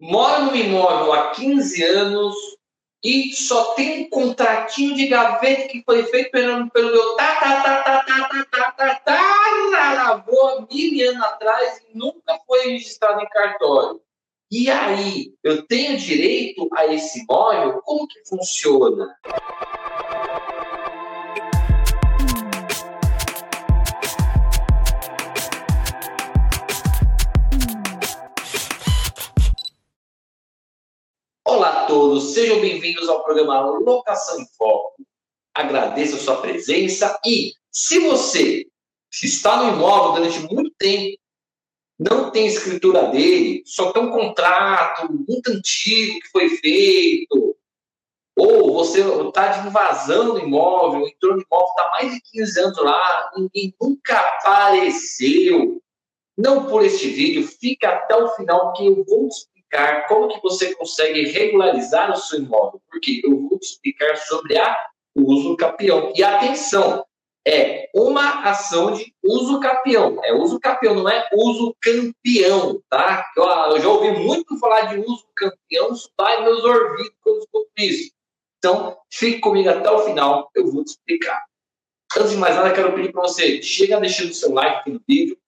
mora no imóvel há 15 anos e só tem um contratinho de gaveta que foi feito pelo, pelo meu tá, tá, tá, tá, tá, tá, tá, tá, tá, mil anos atrás e nunca foi registrado em cartório. E aí, eu tenho direito a esse imóvel? Como que funciona? Olá a todos, sejam bem-vindos ao programa Locação em Foco. Agradeço a sua presença e, se você está no imóvel durante muito tempo, não tem escritura dele, só tem um contrato muito antigo que foi feito, ou você está invasão no imóvel, entrou no imóvel, está mais de 15 anos lá, ninguém nunca apareceu. Não por este vídeo, fica até o final que eu vou explicar como que você consegue regularizar o seu imóvel, porque eu vou te explicar sobre a uso capião. E atenção, é uma ação de uso capião. É uso capião, não é uso campeão, tá? Eu, eu já ouvi muito falar de uso campeão, vai meus ouvidos quando escuto isso. Então, fique comigo até o final, eu vou te explicar. Antes de mais nada, quero pedir para você, chega deixando seu like aqui no vídeo.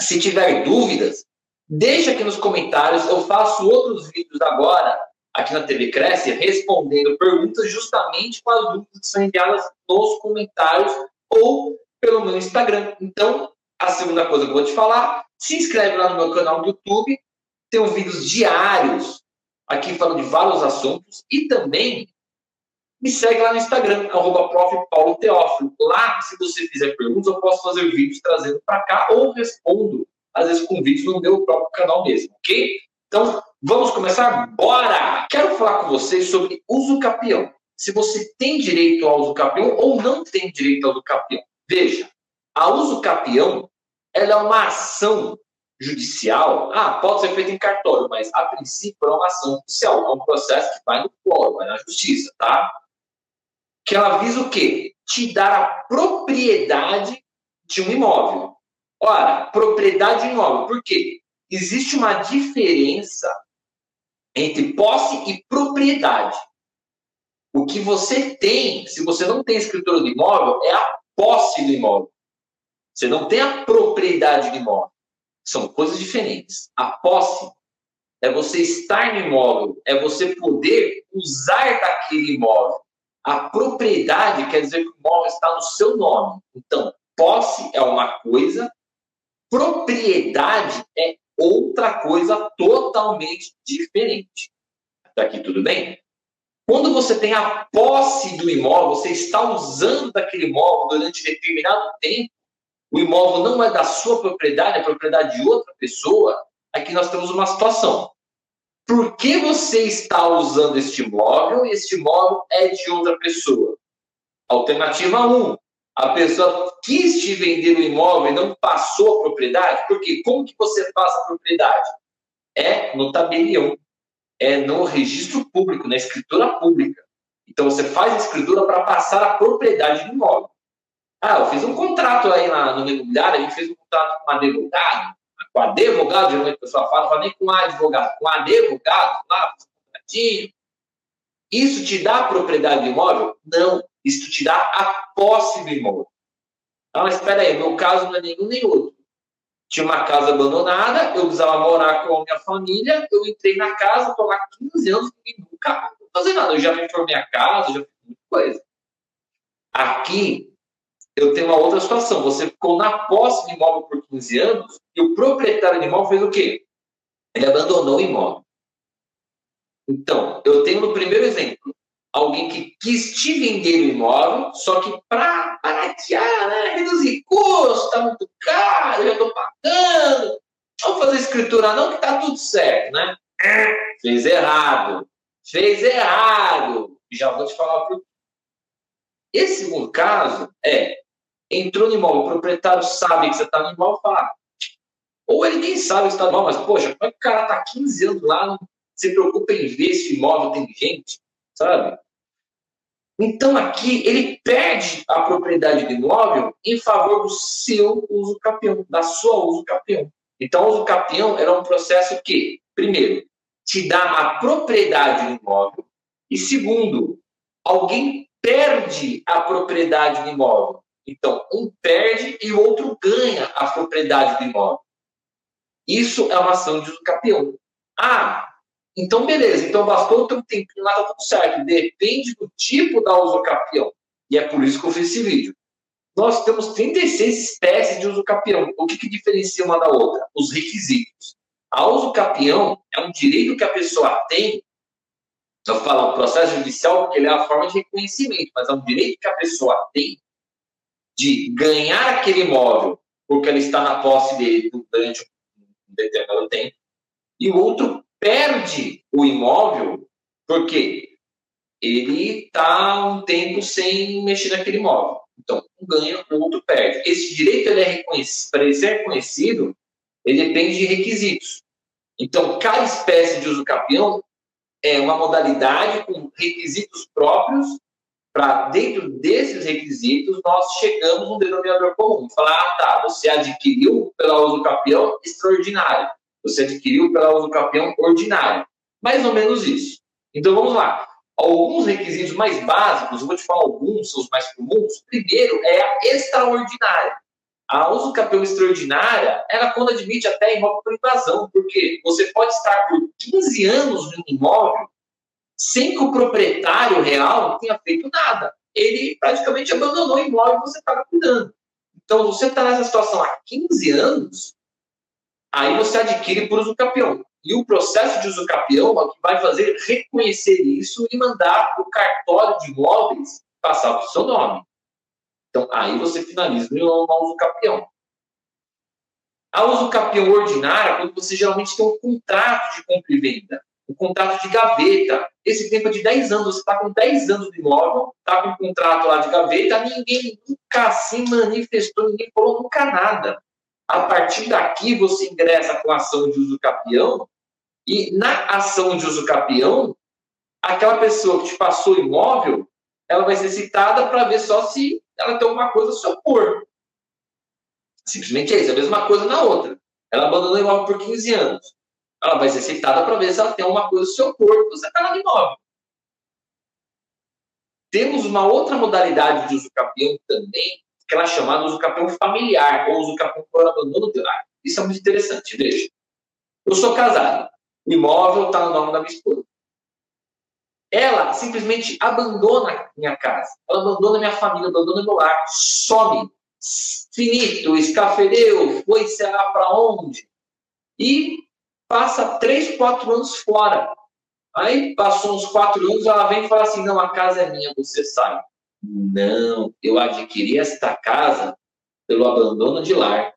Se tiver dúvidas, Deixa aqui nos comentários, eu faço outros vídeos agora aqui na TV Cresce respondendo perguntas justamente com as dúvidas que são enviadas nos comentários ou pelo meu Instagram. Então, a segunda coisa que eu vou te falar, se inscreve lá no meu canal do YouTube, tem vídeos diários aqui falando de vários assuntos e também me segue lá no Instagram, arroba. Lá, se você fizer perguntas, eu posso fazer vídeos trazendo para cá ou respondo às vezes com vídeos no meu próprio canal mesmo, ok? Então, vamos começar? Bora! Quero falar com vocês sobre uso capião. Se você tem direito ao uso capião ou não tem direito ao uso capião. Veja, a uso capião ela é uma ação judicial. Ah, pode ser feita em cartório, mas a princípio é uma ação judicial, é um processo que vai no fórum, vai na justiça, tá? Que ela visa o quê? Te dar a propriedade de um imóvel. Ora, propriedade imóvel. Por quê? Existe uma diferença entre posse e propriedade. O que você tem, se você não tem escritura do imóvel, é a posse do imóvel. Você não tem a propriedade do imóvel. São coisas diferentes. A posse é você estar no imóvel, é você poder usar daquele imóvel. A propriedade quer dizer que o imóvel está no seu nome. Então, posse é uma coisa, Propriedade é outra coisa totalmente diferente. Até aqui tudo bem? Quando você tem a posse do imóvel, você está usando daquele imóvel durante determinado tempo, o imóvel não é da sua propriedade, é propriedade de outra pessoa, aqui nós temos uma situação. Por que você está usando este imóvel e este imóvel é de outra pessoa? Alternativa 1, a pessoa quis te vender o imóvel e não passou a propriedade, porque como que você passa a propriedade? É no tabelião, é no registro público, na escritura pública. Então você faz a escritura para passar a propriedade do imóvel. Ah, eu fiz um contrato aí na, no imobiliário, a gente fez um contrato com um advogado, com advogado, geralmente a pessoa fala, não fala nem com advogado, com advogado, lá, contratinho. Isso te dá propriedade do imóvel? Não. Isso te dá a posse do imóvel. Ah, mas espera aí, meu caso não é nenhum nem outro. Tinha uma casa abandonada, eu precisava morar com a minha família, eu entrei na casa, estou lá 15 anos e nunca fazer nada. Eu já me formei a casa, já fiz muita coisa. Aqui, eu tenho uma outra situação. Você ficou na posse do imóvel por 15 anos e o proprietário do imóvel fez o quê? Ele abandonou o imóvel. Então, eu tenho no primeiro exemplo, alguém que quis te vender o imóvel, só que para baratear, né? reduzir custo, está muito caro, eu estou pagando. Vamos fazer escritura não, que está tudo certo, né? Fez errado. Fez errado. Já vou te falar por Esse segundo caso é, entrou no imóvel, o proprietário sabe que você está no imóvel, fala, ou ele nem sabe que está no imóvel, mas, poxa, como é que o cara está 15 anos lá, não se preocupa em ver se o imóvel tem gente? sabe? Então aqui ele perde a propriedade do imóvel em favor do seu uso capião, da sua uso capião. Então, o uso capião era um processo que, primeiro, te dá a propriedade do imóvel. E segundo, alguém perde a propriedade do imóvel. Então, um perde e o outro ganha a propriedade do imóvel. Isso é uma ação de usucapião. Ah, então beleza. Então bastou ter um tempinho lá, tá tudo certo. Depende do tipo da usucapião. E é por isso que eu fiz esse vídeo. Nós temos 36 espécies de usucapião. O que, que diferencia uma da outra? Os requisitos. A usucapião é um direito que a pessoa tem eu falo processo judicial porque ele é a forma de reconhecimento, mas é um direito que a pessoa tem de ganhar aquele imóvel porque ela está na posse dele durante um determinado tempo, e o outro perde o imóvel porque ele está um tempo sem mexer naquele imóvel. Então, um ganha, o outro perde. Esse direito ele é reconhecido, para ele ser reconhecido, ele depende de requisitos. Então, cada espécie de uso capião é uma modalidade com requisitos próprios para dentro desses requisitos nós chegamos um denominador comum. Falar, ah, tá, você adquiriu pela uso capião extraordinário, você adquiriu pela uso capião ordinário. Mais ou menos isso. Então vamos lá. Alguns requisitos mais básicos, eu vou te falar alguns, são os mais comuns. Primeiro é a extraordinária. A uso capião extraordinária, ela quando admite até imóvel por invasão, porque você pode estar por 15 anos no imóvel sem que o proprietário real tenha feito nada. Ele praticamente abandonou o imóvel que você estava cuidando. Então, você está nessa situação há 15 anos, aí você adquire por uso capião. E o processo de uso capião é que vai fazer reconhecer isso e mandar o cartório de imóveis passar para o seu nome. Então, aí você finaliza no uso capião. A uso capião ordinária, quando você geralmente tem um contrato de compra e venda, um contrato de gaveta. Esse tempo é de 10 anos, você está com 10 anos de imóvel, está com um contrato lá de gaveta, ninguém nunca se manifestou, ninguém falou nunca nada. A partir daqui, você ingressa com a ação de uso capião, e na ação de uso capião, aquela pessoa que te passou o imóvel, ela vai ser citada para ver só se ela tem alguma coisa a se opor. Simplesmente é isso, é a mesma coisa na outra. Ela abandonou o imóvel por 15 anos. Ela vai ser citada para ver se ela tem alguma coisa a se opor que você está no imóvel. Temos uma outra modalidade de uso capião também, que ela é chamada uso capião familiar, ou uso capião por abandono de lar. Isso é muito interessante, veja. Eu sou casado, o imóvel está no nome da minha esposa ela simplesmente abandona minha casa, ela abandona minha família, abandona meu lar, some, finito, escafedeu, foi sei lá para onde, e passa três, quatro anos fora. Aí passou uns quatro anos, ela vem e fala assim: não, a casa é minha, você sai. Não, eu adquiri esta casa pelo abandono de lar.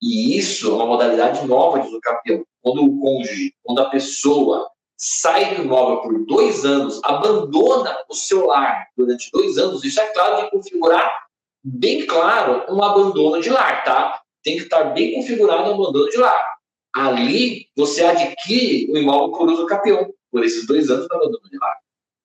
E isso é uma modalidade nova de usucapião. Quando o cônjuge, quando a pessoa sai do imóvel por dois anos, abandona o seu lar durante dois anos, isso é claro de configurar bem claro um abandono de lar, tá? Tem que estar bem configurado um abandono de lar. Ali você adquire o imóvel por uso capião, por esses dois anos de abandono de lar.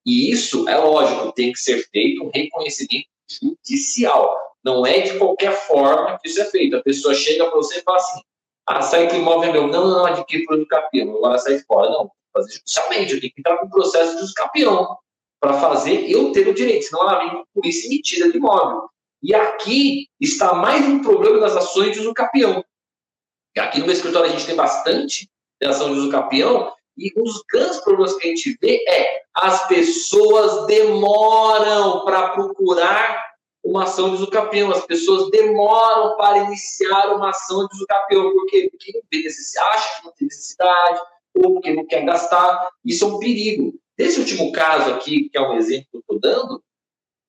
E isso é lógico, tem que ser feito um reconhecimento judicial. Não é de qualquer forma que isso é feito. A pessoa chega para você e fala assim: ah, sai que imóvel é meu. Não, não, por uso capião, agora sai fora. Não, fazer judicialmente, eu tenho que entrar com o processo de escapião para fazer eu ter o direito, senão ela vem com polícia e me tira de imóvel. E aqui está mais um problema das ações de usucapião. Aqui no meu escritório a gente tem bastante ação de usucapião, e um dos grandes problemas que a gente vê é as pessoas demoram para procurar uma ação de usucapião, as pessoas demoram para iniciar uma ação de usucapião, porque, porque não acha que não tem necessidade, ou porque não quer gastar. Isso é um perigo. Nesse último caso aqui, que é um exemplo que eu estou dando,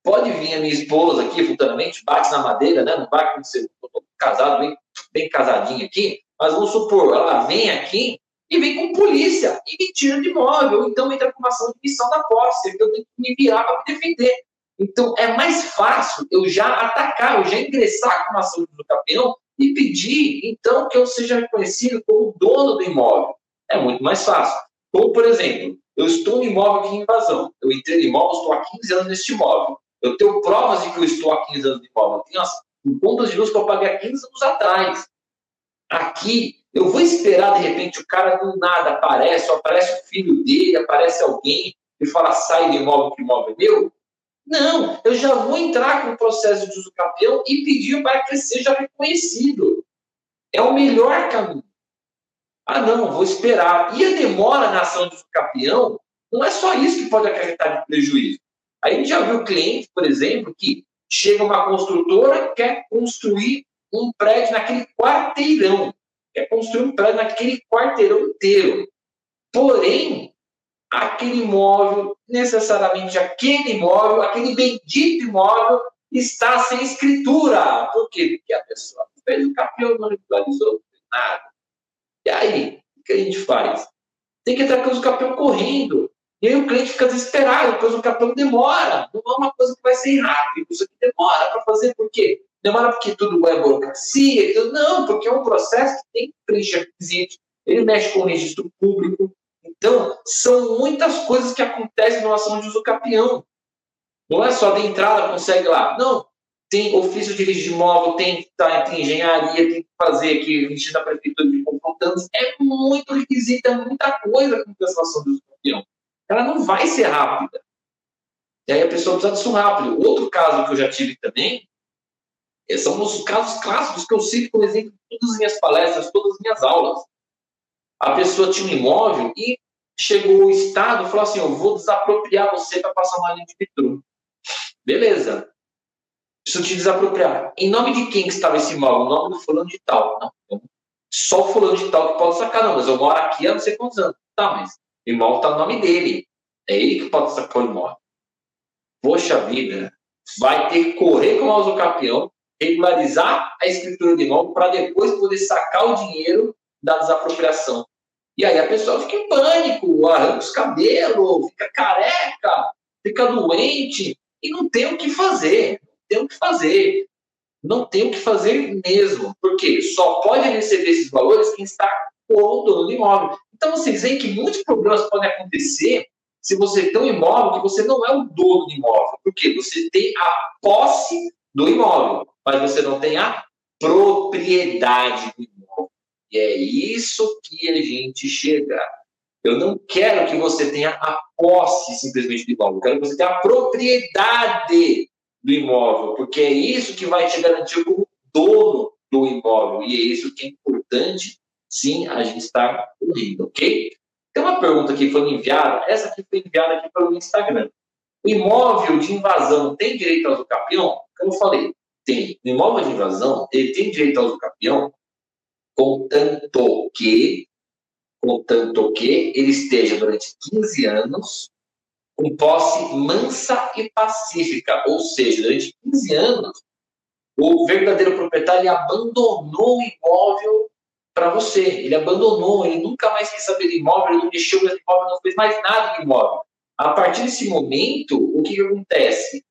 pode vir a minha esposa aqui futuramente, bate na madeira, né? não vai acontecer, estou casado, bem, bem casadinho aqui, mas vamos supor, ela vem aqui e vem com polícia e me tira de imóvel, ou então entra com uma ação de missão da posse, que eu tenho que me virar para me defender. Então, é mais fácil eu já atacar, eu já ingressar com uma ação de campeão e pedir, então, que eu seja reconhecido como dono do imóvel é muito mais fácil. Como, por exemplo, eu estou no imóvel aqui em invasão. Eu entrei no imóvel, estou há 15 anos neste imóvel. Eu tenho provas de que eu estou há 15 anos no imóvel. Eu tenho as contas de luz que eu paguei há 15 anos atrás. Aqui, Eu vou esperar, de repente, o cara do nada aparece, ou aparece o filho dele, aparece alguém e fala, sai do imóvel que imóvel é meu? Não, eu já vou entrar com o processo de uso campeão e pedir para que seja reconhecido. É o melhor caminho. Ah, não, vou esperar. E a demora na ação de uso campeão não é só isso que pode acarretar de prejuízo. A gente já viu cliente, por exemplo, que chega uma construtora, quer construir um prédio naquele quarteirão é construir um prédio naquele quarteirão inteiro. Porém, aquele imóvel, necessariamente aquele imóvel, aquele bendito imóvel, está sem escritura. Por quê? Porque a pessoa fez o capel, não regularizou nada. E aí, o que a gente faz? Tem que entrar com o capel correndo. E aí o cliente fica desesperado, depois o capel demora. Não é uma coisa que vai ser rápido. Isso aqui demora para fazer, por quê? Demora porque tudo é burocracia? Tudo... Não, porque é um processo que tem que preencher requisitos, ele mexe com o registro público. Então, são muitas coisas que acontecem na ação de uso capião. Não é só de entrada, consegue lá. Não, tem ofício de registro de imóvel, tem, tá, tem engenharia, tem que fazer aqui, registro da prefeitura de confrontantes. É muito requisito, é muita coisa com a ação de uso capião. Ela não vai ser rápida. E aí a pessoa precisa disso rápido. Outro caso que eu já tive também são os casos clássicos que eu cito como exemplo em todas as minhas palestras, todas as minhas aulas. A pessoa tinha um imóvel e chegou o Estado e falou assim: Eu vou desapropriar você para passar uma linha de metrô. Beleza. Preciso te desapropriar. Em nome de quem que estava esse imóvel? Em nome do fulano de tal. Não. Só o fulano de tal que pode sacar, não. Mas eu moro aqui há não sei quantos anos. Tá, mas o imóvel está no nome dele. É ele que pode sacar o imóvel. Poxa vida, vai ter que correr com o campeão regularizar a escritura de imóvel para depois poder sacar o dinheiro da desapropriação. E aí a pessoa fica em pânico, arranca os cabelos, fica careca, fica doente e não tem o que fazer. Não tem o que fazer. Não tem o que fazer mesmo. Porque só pode receber esses valores quem está com o dono do imóvel. Então vocês veem que muitos problemas podem acontecer se você tem um imóvel que você não é o dono do imóvel. Porque você tem a posse do imóvel mas você não tem a propriedade do imóvel. E é isso que a gente chega. Eu não quero que você tenha a posse simplesmente do imóvel, eu quero que você tenha a propriedade do imóvel, porque é isso que vai te garantir como dono do imóvel. E é isso que é importante, sim, a gente estar correndo, ok? Tem uma pergunta que foi enviada, essa aqui foi enviada aqui pelo Instagram. O imóvel de invasão tem direito ao campeão? Como eu falei, tem. O imóvel de invasão, ele tem direito ao campeão, contanto que, contanto que ele esteja durante 15 anos com posse mansa e pacífica, ou seja, durante 15 anos, o verdadeiro proprietário abandonou o imóvel para você, ele abandonou, ele nunca mais quis saber do imóvel, ele não mexeu no imóvel, não fez mais nada do imóvel. A partir desse momento, o que, que acontece?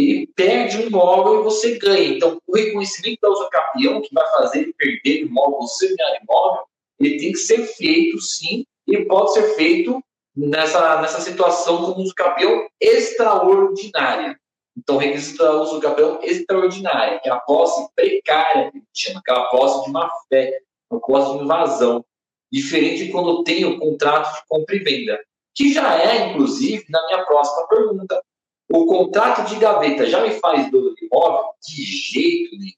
Ele perde o imóvel e você ganha. Então, o reconhecimento da usucapião, que vai fazer ele perder o imóvel, você ganhar imóvel, ele tem que ser feito, sim, e pode ser feito nessa, nessa situação como usucapião extraordinária. Então, requisito da usucapião extraordinária, que é a posse precária, que a gente chama, aquela posse de má fé, uma posse de invasão. Diferente de quando tem o contrato de compra e venda, que já é, inclusive, na minha próxima pergunta, o contrato de gaveta já me faz dono de imóvel? De jeito nenhum.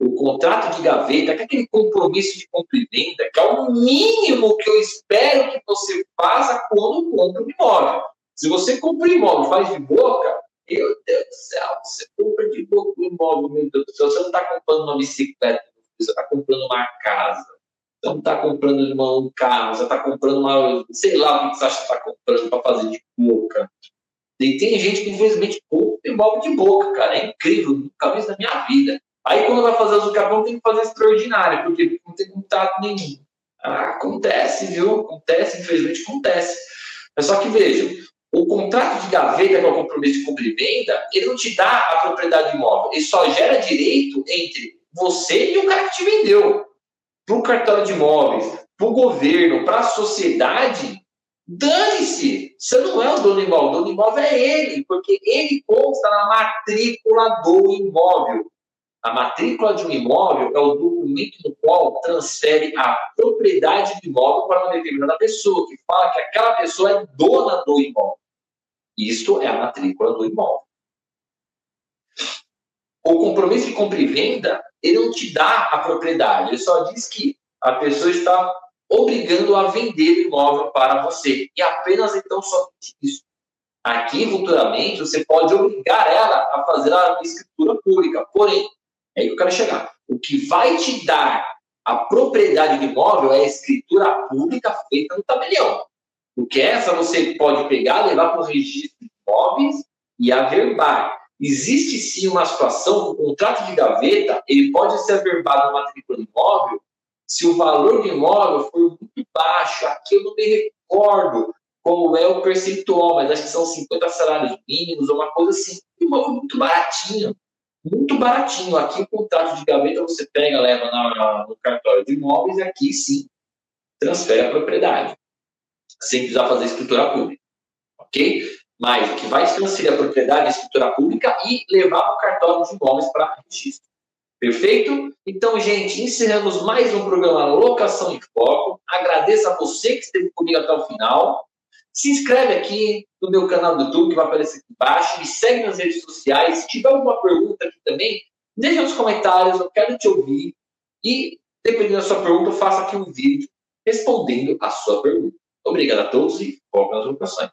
O contrato de gaveta, que é aquele compromisso de compra e venda, que é o mínimo que eu espero que você faça quando compra um imóvel. Se você compra um imóvel faz de boca, meu Deus do céu, você compra de boca um imóvel, meu Deus do céu, você não está comprando uma bicicleta, você está comprando uma casa. Você não está comprando um carro, você está comprando uma. Sei lá o que você acha que está comprando para fazer de boca. E tem gente que, infelizmente, imóvel de boca, cara. É incrível, nunca vi isso na minha vida. Aí, quando vai fazer o capão, tem que fazer extraordinário, porque não tem contato nenhum. Ah, acontece, viu? Acontece, infelizmente, acontece. Mas só que vejam, o contrato de gaveta, que é o compromisso de compra e venda, ele não te dá a propriedade do imóvel. Ele só gera direito entre você e o cara que te vendeu. Para o cartório de imóveis, para o governo, para a sociedade, Dane-se! Você não é o dono do imóvel, o dono do imóvel é ele, porque ele consta na matrícula do imóvel. A matrícula de um imóvel é o documento no qual transfere a propriedade do imóvel para uma determinada pessoa, que fala que aquela pessoa é dona do imóvel. Isto é a matrícula do imóvel. O compromisso de compra e venda, ele não te dá a propriedade, ele só diz que a pessoa está obrigando a vender o imóvel para você. E apenas então somente isso. Aqui, futuramente, você pode obrigar ela a fazer a escritura pública. Porém, é aí que eu quero chegar. O que vai te dar a propriedade do imóvel é a escritura pública feita no tabelião. Porque essa você pode pegar, levar para o registro de imóveis e averbar. Existe sim uma situação, o contrato de gaveta, ele pode ser averbado na matrícula do imóvel se o valor do imóvel for muito baixo. Aqui eu não me recordo como é o percentual, mas acho que são 50 salários mínimos ou uma coisa assim. Um imóvel muito baratinho. Muito baratinho. Aqui o contrato de gaveta você pega, leva na, no cartório de imóveis e aqui sim transfere a propriedade. Sem precisar fazer escritura pública. Ok? Mas o que vai transferir a propriedade é a escritura pública e levar para o cartório de imóveis para registro. Perfeito? Então, gente, encerramos mais um programa Locação em Foco. Agradeço a você que esteve comigo até o final. Se inscreve aqui no meu canal do YouTube, que vai aparecer aqui embaixo. Me segue nas redes sociais. Se tiver alguma pergunta aqui também, deixa nos comentários, eu quero te ouvir. E, dependendo da sua pergunta, eu faço aqui um vídeo respondendo a sua pergunta. Obrigado a todos e foco nas locações.